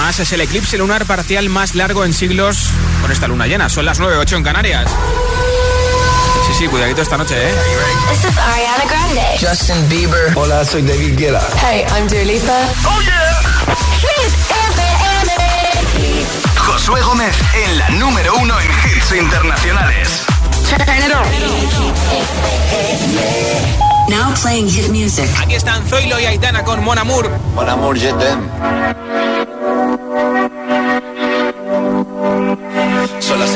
Además, es el eclipse lunar parcial más largo en siglos con esta luna llena. Son las 9.08 en Canarias. Sí, sí, cuidadito esta noche, ¿eh? This is Ariana Grande. Justin Bieber. Hola, soy David Guetta. Hey, I'm Dua Lipa. ¡Oh, yeah! Hit FM. Josué Gómez en la número uno en hits internacionales. Turn it on. Now playing hit music. Aquí están Zoilo y Aitana con Mon Amour. Mon amour, je t'aime.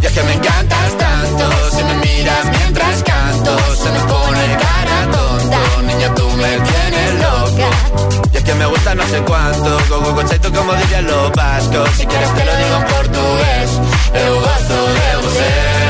Y es que me encantas tanto, si me miras mientras canto, se me pone cara tonta. Niña, tú me tienes loca. Y es que me gusta no sé cuánto, go conceito como dirían los vascos. Si quieres te lo digo en portugués, gosto de.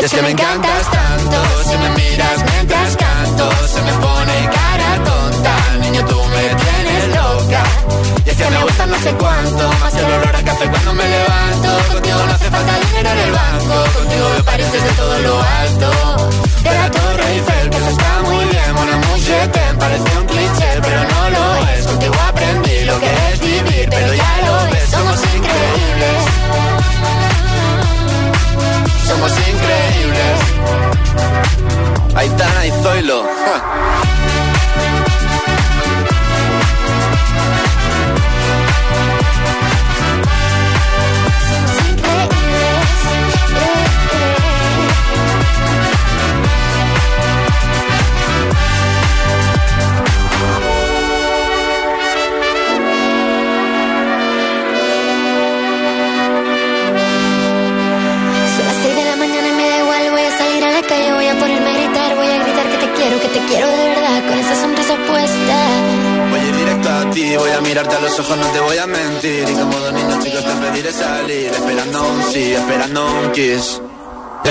Y es que me encantas tanto Si me miras mientras canto Se me pone cara tonta. Niño, tú me tienes loca. Y es que me gusta no sé cuánto Más el olor a café cuando me levanto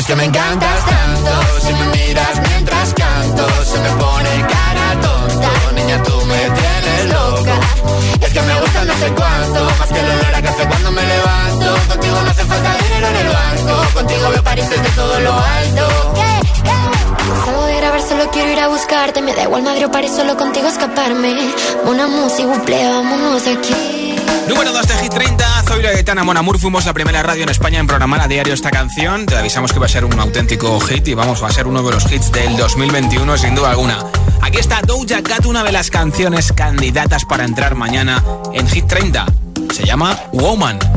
que me encantas tanto, si me miras mientras canto, se me pone cara tonta. Niña, tú me tienes loca. Es que me gusta no sé cuánto, más que el olor a café cuando me levanto. Contigo no hace falta dinero en el banco, contigo me pareces de todo lo alto. Salgo de grabar, solo quiero ir a buscarte, me da igual Madrid o París, solo contigo escaparme. Zoilo y Aitana Mon Amour. Fuimos la primera radio en España en programar a diario esta canción. Te avisamos que va a ser un auténtico hit y vamos, va a ser uno de los hits del 2021 sin duda alguna. Aquí está Doja Cat, una de las canciones candidatas para entrar mañana en Hit 30. Se llama Woman.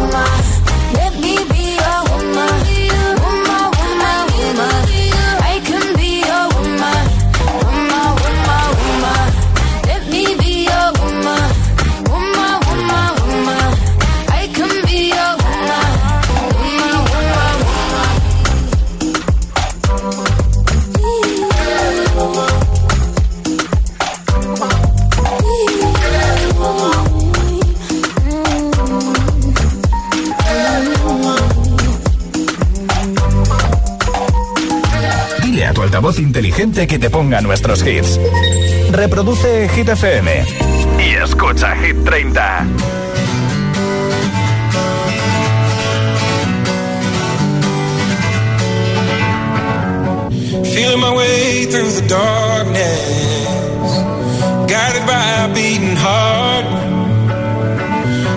my inteligente que te ponga nuestros hits. Reproduce Hit FM. Y escucha Hit 30. Feeling my way through the darkness, guided by a beating heart.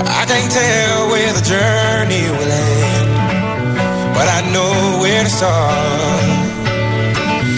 I can't tell where the journey will end, but I know where to start.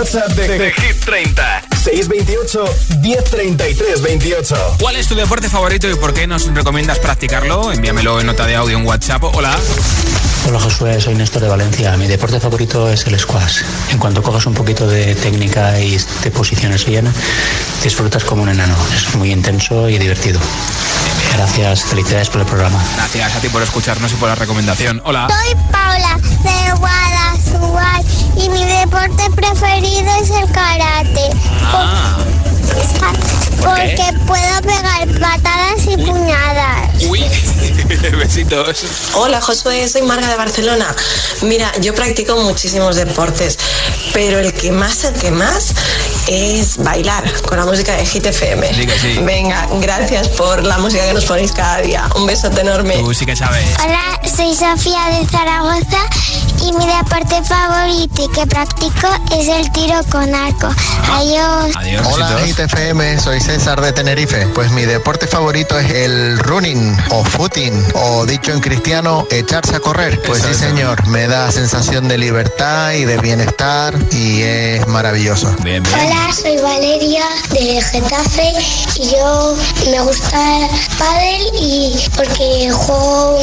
WhatsApp de, de Hit 30. 628 1033 28. ¿Cuál es tu deporte favorito y por qué nos recomiendas practicarlo? Envíamelo en nota de audio en WhatsApp. Hola. Hola Josué, soy Néstor de Valencia. Mi deporte favorito es el squash. En cuanto cojas un poquito de técnica y de posiciones bien, disfrutas como un enano. Es muy intenso y divertido. Gracias, felicidades por el programa. Gracias a ti por escucharnos y por la recomendación. Hola. Soy Paula de Guadalajara y mi deporte preferido es el karate. Ah, Porque puedo pegar patadas y puñadas. uy. Besitos. Hola Josué, soy Marga de Barcelona. Mira, yo practico muchísimos deportes, pero el que más, el que más es bailar con la música de Hit FM. Sí que sí. Venga, gracias por la música que nos ponéis cada día. Un besote enorme. Tú sí que sabes. Hola, soy Sofía de Zaragoza y mi deporte favorito y que practico es el tiro con arco. Adiós. Adiós, Hola. ITFM, soy César de Tenerife. Pues mi deporte favorito es el running o footing, o dicho en cristiano, echarse a correr. Pues sí, señor, me da sensación de libertad y de bienestar y es maravilloso. Bien, bien. Hola, soy Valeria de Getafe y yo me gusta pádel y porque juego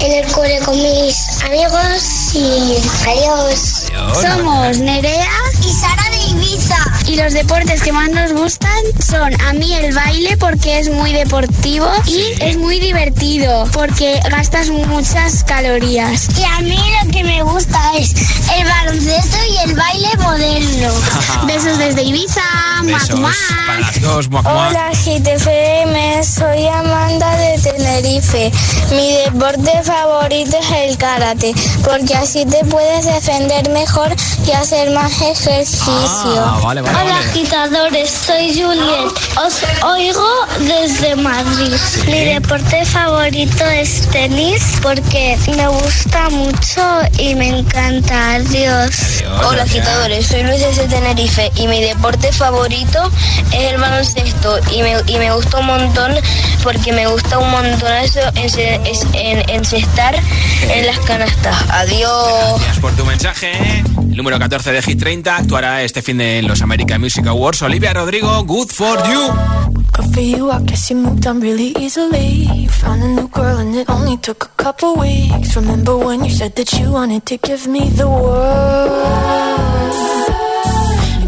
en el cole con mis amigos y adiós. Adiós. Somos Nerea y Sara de Ibiza. Y los deportes que más nos gustan son a mí el baile porque es muy deportivo y es muy divertido porque gastas muchas calorías. Y a mí lo que me gusta es el baloncesto y el baile moderno. Besos desde Ibiza. Besos muac. para las dos. Muac, muac. Hola GTFM, soy Amanda de Tenerife. Mi deporte favorito es el karate, porque así te puedes defender mejor y hacer más ejercicio. Ah, vale, vale, Hola agitadores, soy Juliet. Os oigo desde Madrid. Mi deporte favorito es tenis porque me gusta mucho y me encanta. Adiós. Hola, agitadores, soy Luis de Tenerife y mi deporte favorito es el baloncesto y me, y me gusta un montón porque me gusta un montón eso en, en, encestar en las canastas. Adiós. Gracias por tu mensaje. El número 14 de Hit 30 actuará este fin de los American Music Awards. Olivia Rodrigo, Good for You. Good for you, I guess you moved on really easily. You found a new girl and it only took a couple weeks. Remember when you said that you wanted to give me the world?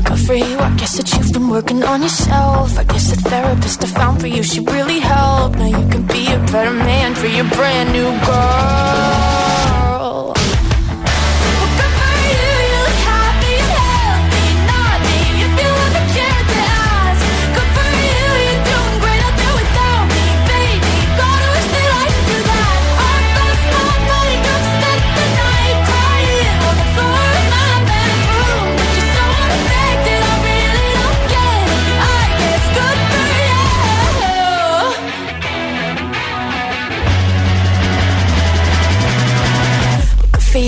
Good for you, I guess that you've been working on yourself. I guess the therapist I found for you should really help. Now you can be a better man for your brand new girl.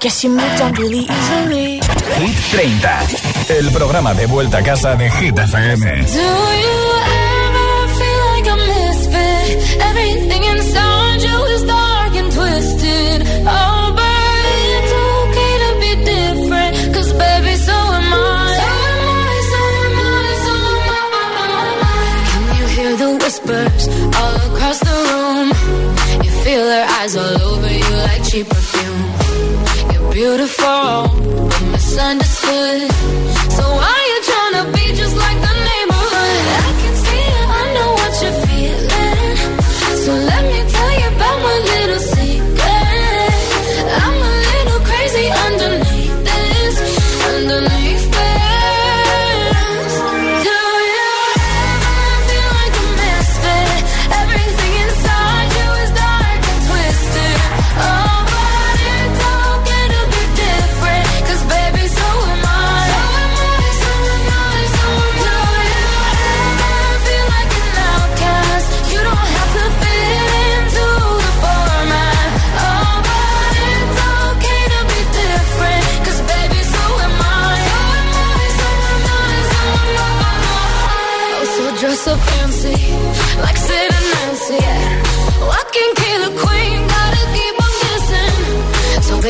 guess you moved on really easily. Hit 30, el programa de vuelta a casa de Hit FM. Do you ever feel like a misfit? Everything inside you is dark and twisted. Oh, but it's okay to be different. Cause baby, so am I. So am I, so am I, so am I. Can you hear the whispers all across the room? You feel their eyes all over you like she prefers beautiful. Misunderstood. So why you trying to be just like the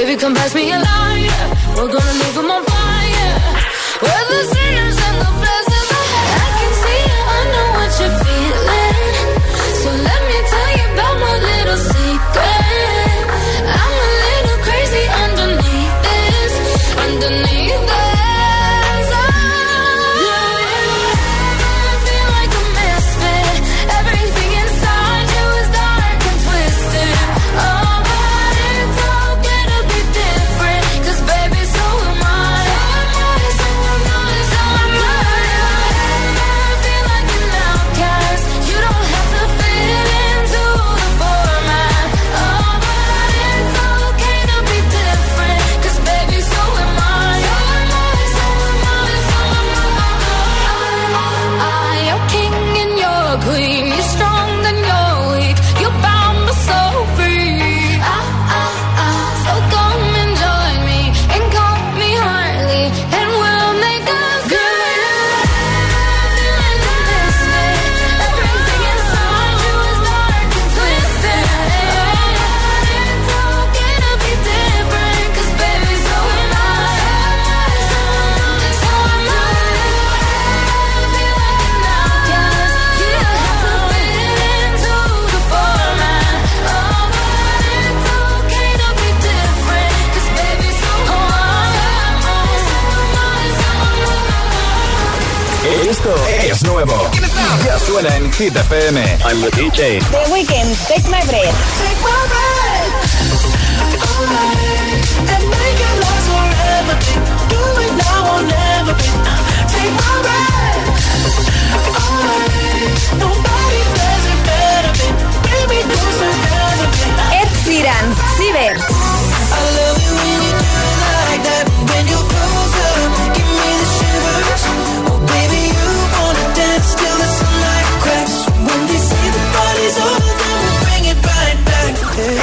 Baby, come pass me a lighter. We're gonna leave them on fire. We're the Suena en Hit FM. I'm the DJ. The Weekend, Take My Breath. Take my breath. And make it last forever. Do it now or never. Take my breath. Nobody does it better. Baby, do it better. Ed Sheeran, Ciber.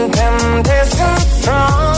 think I'm from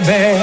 baby.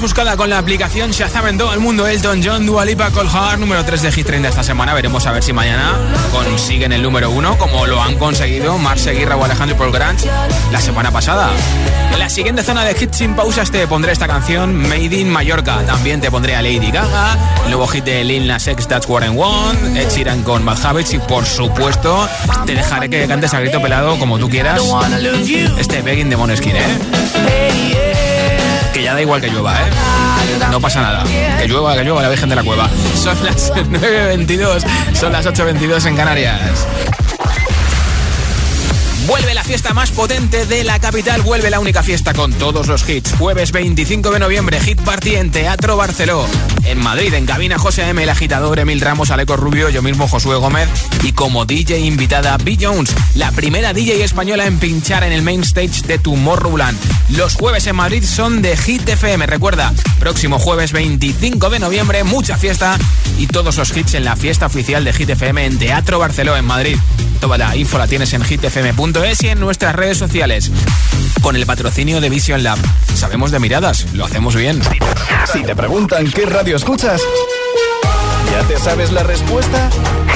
Buscada con la aplicación Shazam en todo el mundo. Elton John, Dua Lipa, Hard, número 3 de Hit 30 esta semana. Veremos a ver si mañana consiguen el número 1, como lo han conseguido Mar Seguirra o Alejandro Paul Grant la semana pasada. En la siguiente zona de hits sin pausas te pondré esta canción, Made in Mallorca. También te pondré a Lady Gaga, el nuevo hit de Lil Nas X, That's What I Want, Ed Sheeran con Bad Habits y, por supuesto, te dejaré que cantes a grito pelado como tú quieras. Este Begging de Moneskin, ¿eh? Que ya da igual que llueva, ¿eh? No pasa nada. Que llueva, que llueva la Virgen de la Cueva. Son las 9.22, son las 8.22 en Canarias. Vuelve la fiesta más potente de la capital, vuelve la única fiesta con todos los hits. Jueves 25 de noviembre, Hit Party en Teatro Barceló. En Madrid, en cabina José M, el agitador, Emil Ramos, Aleco Rubio, yo mismo Josué Gómez y como DJ invitada B. Jones, la primera DJ española en pinchar en el main stage de Tomorrowland. Los jueves en Madrid son de Hit FM, recuerda, próximo jueves 25 de noviembre, mucha fiesta y todos los hits en la fiesta oficial de Hit FM en Teatro Barceló en Madrid. Toda la info la tienes en hitfm.es y en nuestras redes sociales. Con el patrocinio de Vision Lab. Sabemos de miradas, lo hacemos bien. Si te preguntan qué radio escuchas, ¿ya te sabes la respuesta?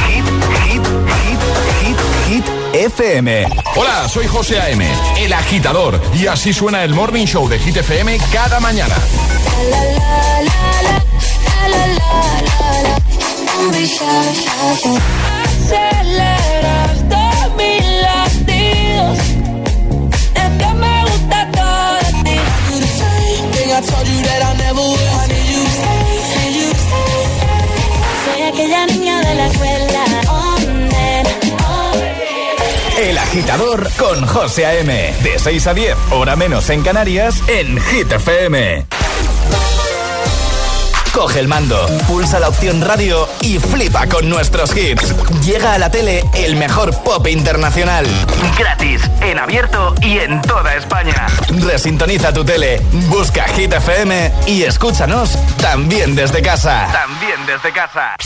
Hit, hit, hit, hit, hit. FM. Hola, soy José A.M., el agitador, y así suena el Morning Show de Hit FM cada mañana. Told you that I never would. I need you to stay, need you to stay. Soy aquella niña de la escuela. Oh, oh. El agitador con José A.M. De 6 a 10, hora menos en Canarias, en Hit FM. Coge el mando, pulsa la opción radio y flipa con nuestros hits. Llega a la tele el mejor pop internacional. Gratis, en abierto y en toda España. Resintoniza tu tele, busca Hit FM y escúchanos también desde casa. También desde casa.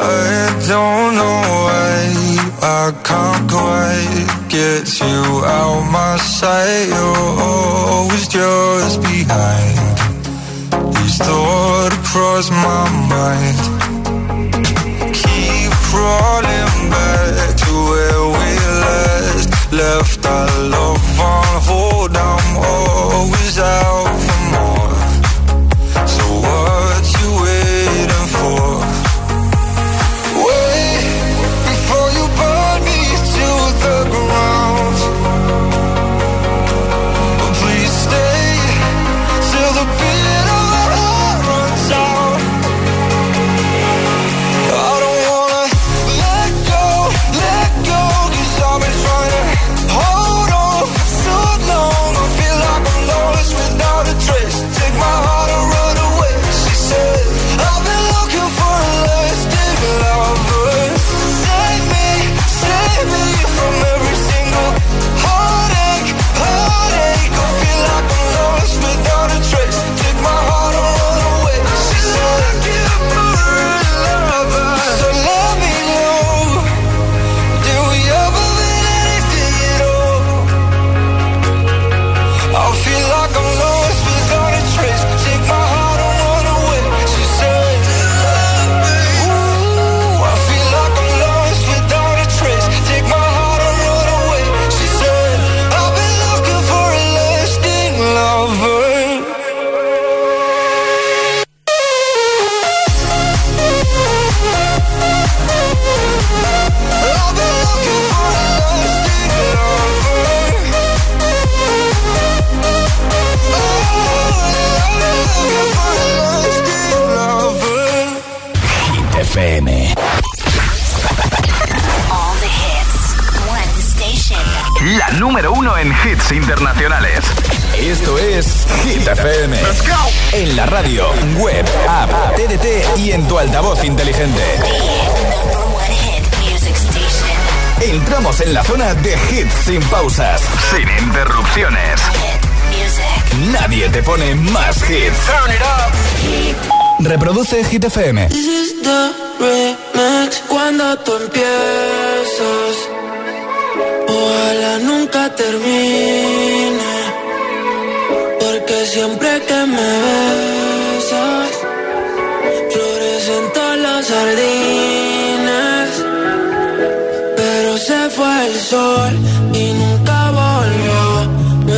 I don't know why I can't quite get you out my sight. You're always just behind. These thoughts cross my mind. Keep crawling back to where we last left our love on Entramos en la zona de hits sin pausas, sin interrupciones. Nadie te pone más hits. Reproduce Hit FM. This is the remix cuando tú empiezas. Ojalá nunca termine. Porque siempre que me besas, florecen todas las sardinas.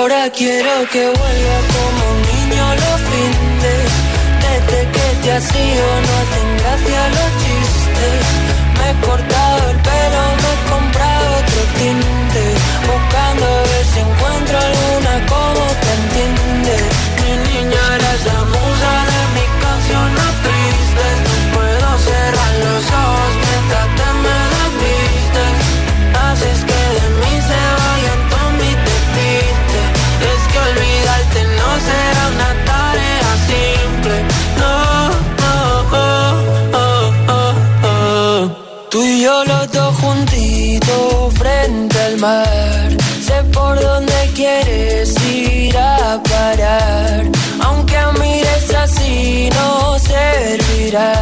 Ahora quiero que vuelva como un niño los fines. Desde que te has ido no hacen gracia los chistes. Me he Sé por dónde quieres ir a parar. Aunque mires así no servirá.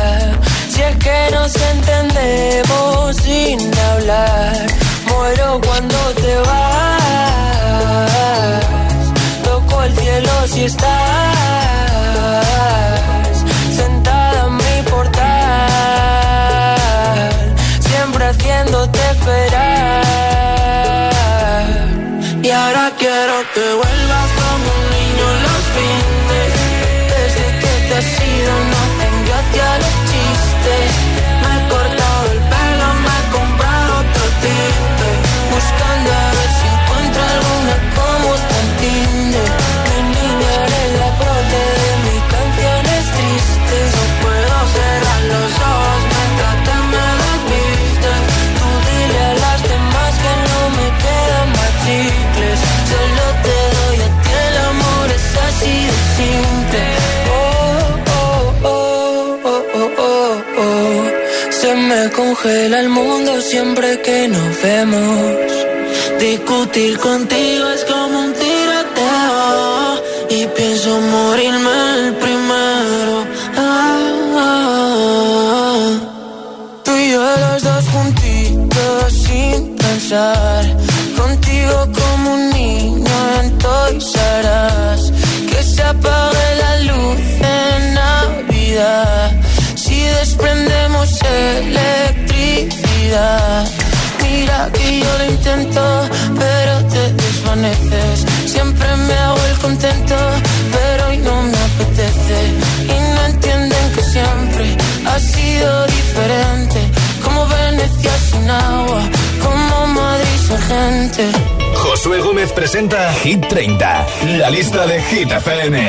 Si es que nos entendemos sin hablar. Muero cuando te vas. Toco el cielo si estás que te has ido no congela el mundo siempre que nos vemos. Discutir contigo es como un tiroteo y pienso morirme el primero. Ah, ah, ah. Tú y yo los dos juntitos sin pensar. Intento, pero te desvaneces. Siempre me hago el contento, pero hoy no me apetece. Y no entienden que siempre ha sido diferente. Como Venecia sin agua, como Madrid sin gente. Josué Gómez presenta Hit 30, la lista de Hit FM.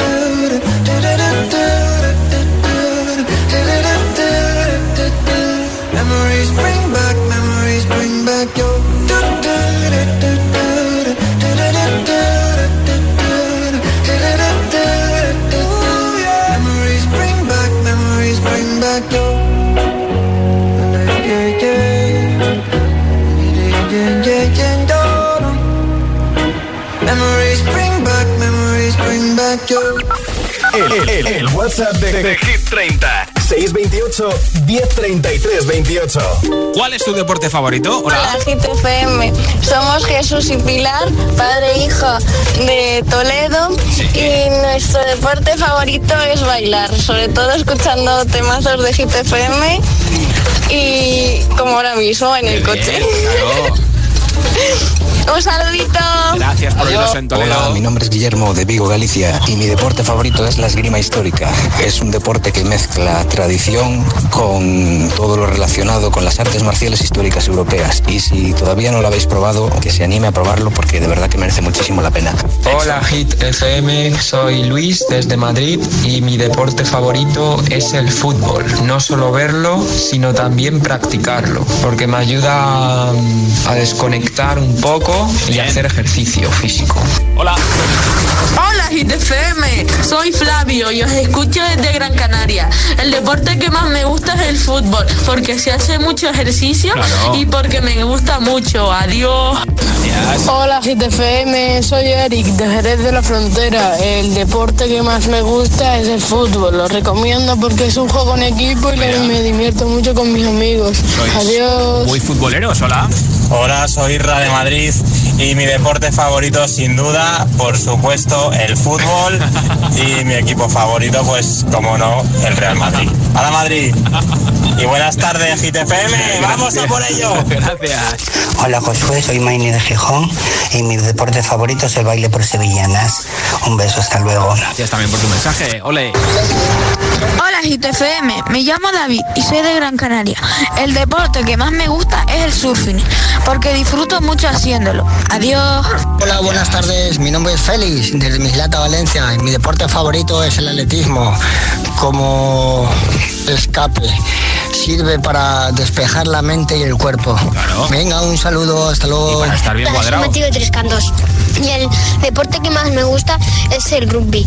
WhatsApp de, de Hit 30 628 1033 28 ¿Cuál es tu deporte favorito? Hola, GTFM. Somos Jesús y Pilar, padre e hijo de Toledo. Y nuestro deporte favorito es bailar, sobre todo escuchando temazos de GTFM y como ahora mismo en el coche. Un saludito. Gracias por oírnos en Toledo. Hola, mi nombre es Guillermo de Vigo, Galicia, y mi deporte favorito es la esgrima histórica. Es un deporte que mezcla tradición con todo lo relacionado con las artes marciales históricas europeas. Y si todavía no lo habéis probado, que se anime a probarlo porque de verdad que merece muchísimo la pena. Hola Hit FM, soy Luis desde Madrid y mi deporte favorito es el fútbol. No solo verlo, sino también practicarlo, porque me ayuda mm, a desconectar un poco y hacer ejercicio físico. Hola. Hola GTFM, soy Flavio y os escucho desde Gran Canaria. El deporte que más me gusta es el fútbol, porque se hace mucho ejercicio Claro. y porque me gusta mucho. Adiós. Hola GTFM, soy Eric de Jerez de la Frontera. El deporte que más me gusta es el fútbol. Lo recomiendo porque es un juego en equipo y me divierto mucho con mis amigos. Adiós. Muy futboleros, hola. Hola, soy Irra de Madrid y mi deporte favorito sin duda, por supuesto, el fútbol y mi equipo favorito, pues como no, el Real Madrid. ¡Hala Madrid! Y buenas tardes, GTFM, vamos a por ello. Gracias. Hola Josué, soy Maini de Gijón y mi deporte favorito es el baile por sevillanas. Un beso, hasta luego. Gracias también por tu mensaje. Ole. Hola GTFM, me llamo David y soy de Gran Canaria. El deporte que más me gusta es el surfing, porque disfruto mucho haciéndolo. Adiós. Hola, buenas tardes. Mi nombre es Félix, desde Mislata, Valencia. Y mi deporte favorito es el atletismo, como escape. Sirve para despejar la mente y el cuerpo. Venga, un saludo, hasta luego. para estar bien Hola, soy Mateo de Tres Cantos. Y el deporte que más me gusta es el rugby,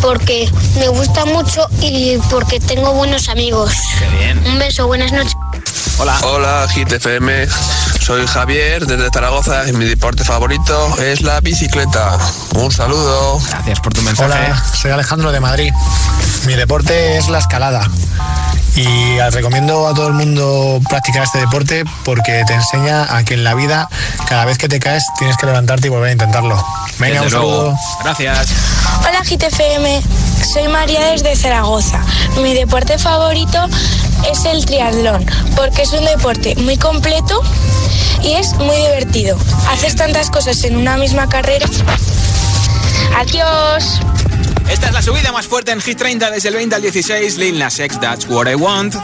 porque me gusta mucho y porque tengo buenos amigos. Qué bien. Un beso, buenas noches. Hola. Hola, GTFM. Soy Javier desde Zaragoza y mi deporte favorito es la bicicleta. Un saludo. Gracias por tu Hola, soy Alejandro de Madrid. Mi deporte es la escalada. Y recomiendo a todo el mundo practicar este deporte porque te enseña a que en la vida, cada vez que te caes, tienes que levantarte y volver a intentarlo. Venga, Desde un luego. saludo. Gracias. Hola GTFM, soy María desde Zaragoza. Mi deporte favorito es el triatlón, porque es un deporte muy completo y es muy divertido. Haces tantas cosas en una misma carrera. Adiós. Esta es la subida más fuerte en Hit 30 desde el 20 al 16. Lil Nas X, That's What I Want.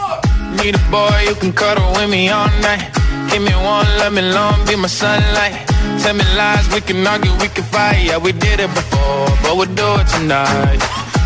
Need a boy who can cuddle with me all night. Give me one, let me long, be my sunlight. Tell me lies, we can argue, we can fight. Yeah, we did it before, but we'll do it tonight.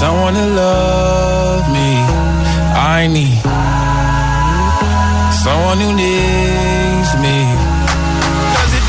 someone to love me. I need someone who needs me. 'Cause it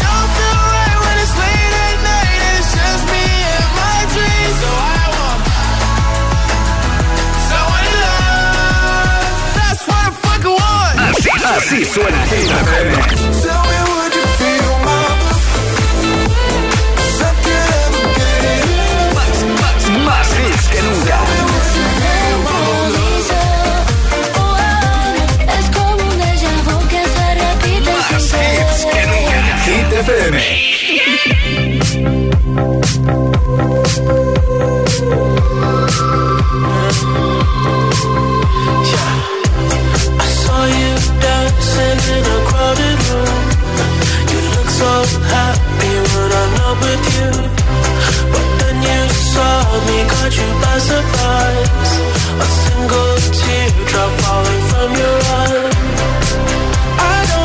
A crowded room. You look so happy, we're on love with you. But then you saw me caught you by surprise. A single teardrop falling from your eye. I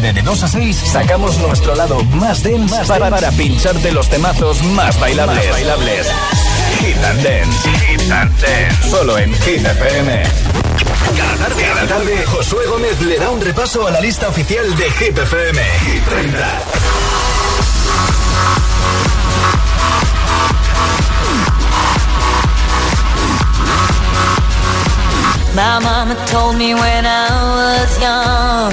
de, de 2 a 6 sacamos nuestro lado más dense más para, para pincharte los temazos más bailables. bailables. Hit and Dance. Hit and Dance. Solo en Hit FM. Cada tarde, cada tarde, Josué Gómez le da un repaso a la lista oficial de Hit FM. Hit 30. My mama told me when I was young,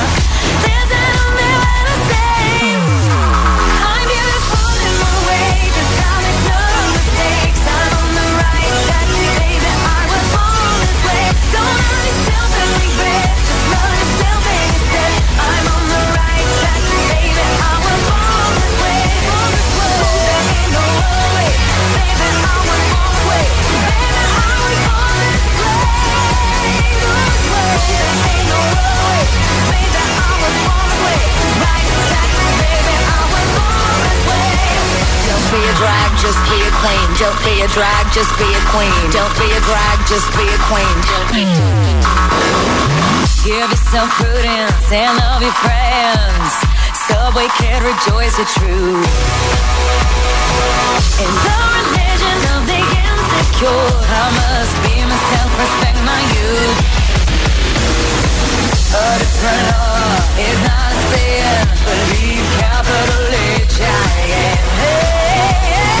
Queen. Don't be a drag, just be a queen. Don't be a drag, just be a queen. Give yourself prudence and love your friends. Subway can rejoice the truth. In the religion of the insecure, I must be myself, respect my youth. A different law is not sin, believe capital H I am. Mi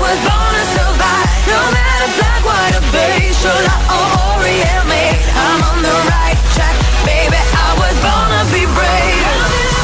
was born to survive. No matter black, white, or beige, chola or Orient, me, I'm on the right track. Baby, I was born to be brave.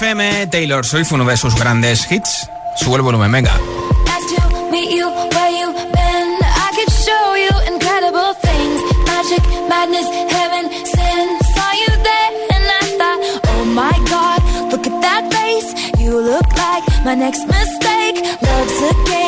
FM, Taylor Swift, uno de sus grandes hits. Sube el volumen, venga. You look like my next mistake. Love's a game,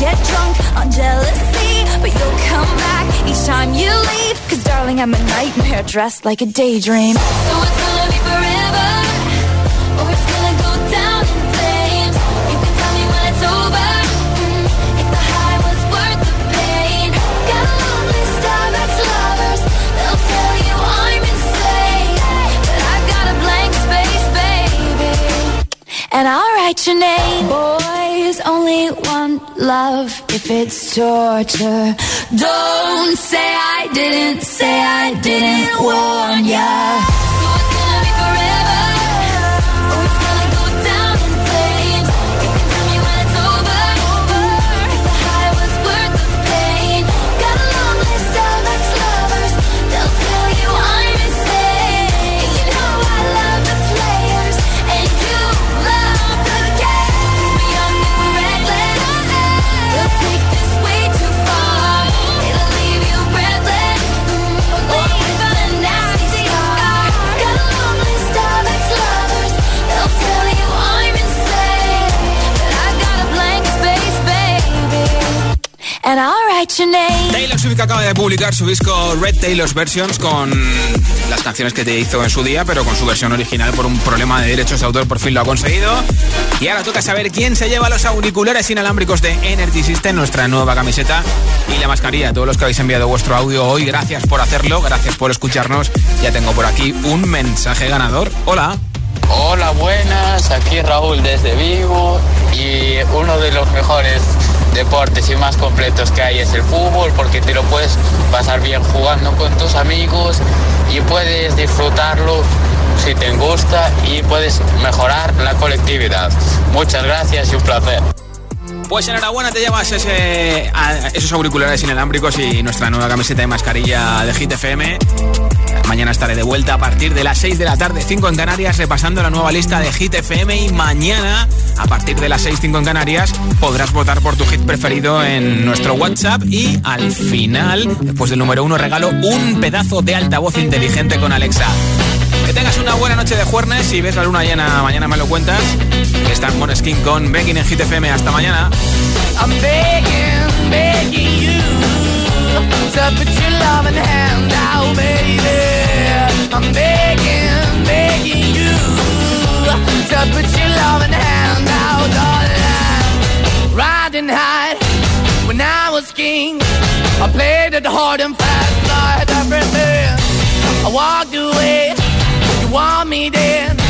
Get drunk on jealousy, but you'll come back each time you leave. Cause darling, I'm a nightmare dressed like a daydream. So it's gonna be forever, or it's gonna go down in flames. You can tell me when it's over. mm, if the high was worth the pain. Got ex-lovers. They'll tell you I'm insane, but I've got a blank space, baby and I'll write your name. Boys only one love if it's torture. Don't say I didn't, say I didn't warn ya. And I'll write your name. Taylor Swift que acaba de publicar su disco Red Taylor's Versions con las canciones que te hizo en su día, pero con su versión original por un problema de derechos de autor por fin lo ha conseguido. Y ahora toca saber quién se lleva los auriculares inalámbricos de Energy System, nuestra nueva camiseta y la mascarilla. Todos los que habéis enviado vuestro audio hoy, gracias por hacerlo, gracias por escucharnos. Ya tengo por aquí un mensaje ganador. Hola. Hola, buenas. Aquí Raúl desde Vigo y uno de los mejores deportes y más completos que hay es el fútbol porque te lo puedes pasar bien jugando con tus amigos y puedes disfrutarlo si te gusta y puedes mejorar la colectividad. Muchas gracias y un placer. Pues enhorabuena, te llevas ese, a- esos auriculares inalámbricos y nuestra nueva camiseta de mascarilla de Hit FM. Mañana estaré de vuelta a partir de las 6 de la tarde, 5 en Canarias, repasando la nueva lista de Hit FM. Y mañana, a partir de las 6, 5 en Canarias, podrás votar por tu hit preferido en nuestro WhatsApp. Y al final, después del número 1, regalo un pedazo de altavoz inteligente con Alexa. Que tengas una buena noche de jueves. Si ves la luna llena, mañana me lo cuentas. Está en Moneskin con Begging en Hit FM. Hasta mañana. I'm begging, begging you. I'm begging, begging you to put your loving hand out, on darling. Riding high when I was king, I played it hard and fast, I everything. I walked away, you want me then.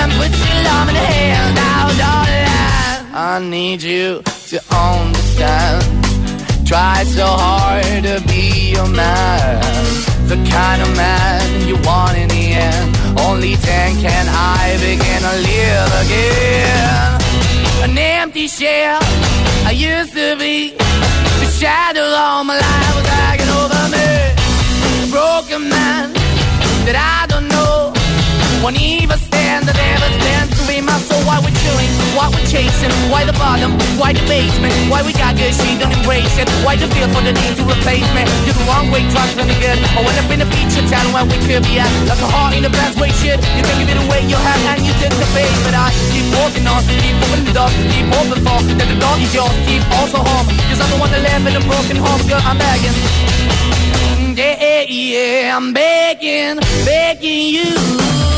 And put your love in the hand out, darling. I need you to understand. Try so hard to be your man. The kind of man you want in the end. Only then can I begin to live again. An empty shell I used to be. The shadow all my life was hanging over me. A broken man that I don't know. Won't even stand, I never stand to be my soul. Why we're chilling, why we're chasing, why the bottom, why the basement, why we got good, she don't embrace it. Why the feel for the need to replace me? You're the wrong way, trying to good. I went up in a feature town where we could be at. Like a heart in the best way, shit. You can give it away, you have, and you took the bait. But I keep walking on, keep moving the door, keep open for. That the dog is yours, keep also home. Cause I'm the one that live in a broken home, girl, I'm begging. Yeah, yeah, I'm begging, begging you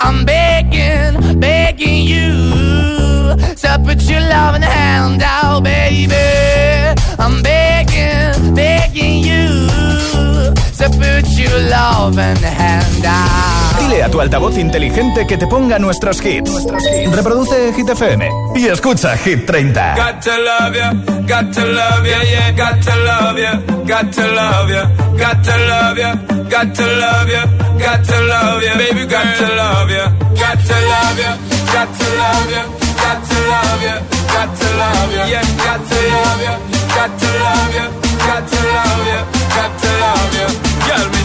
I'm begging, begging you. To put your loving hand out, baby. I'm begging, begging you. To put your loving hand out. Dile a tu altavoz inteligente que te ponga nuestros hits. Reproduce Hit FM y escucha Hit 30. Got to love ya, got to love ya, yeah, got to love ya, got to love ya, got to love ya, got to love ya, got to love ya, baby, got to love ya, got to love ya, got to love ya, got to love ya, got to love ya, yeah, got to love ya, got to love ya, got to love ya, got to.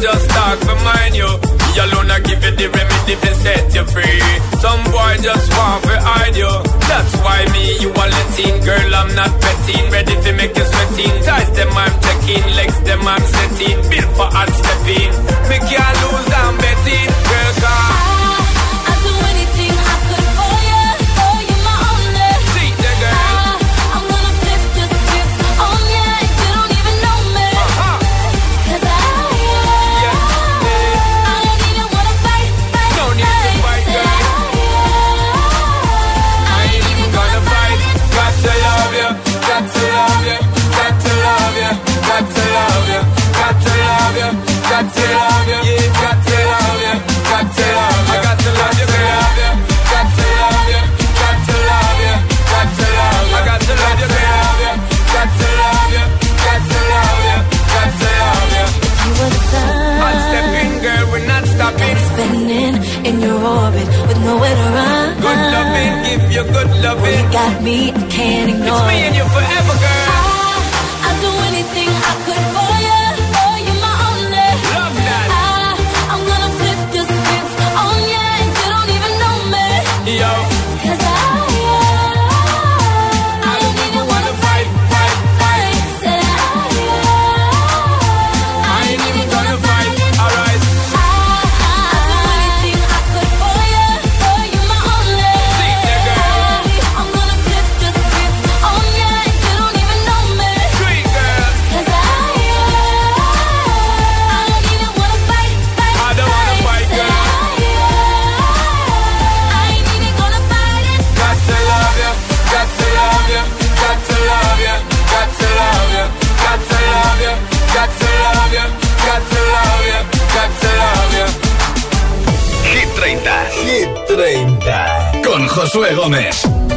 just talk for mine, you. Me alone, I give you the remedy to set you free. Some boy just want to hide you. That's why me, you are letting. Girl, I'm not betting. Ready to make you sweating. Ties them, I'm checking. Legs them, I'm setting. Built for hard stepping. Me can't lose, I'm betting. Girl, come. In girl we're not stopping spinning in your orbit with nowhere to run. Good loving, give you good You got me, I can't ignore. It's me and you forever, girl. Ah, I'd do anything Josué.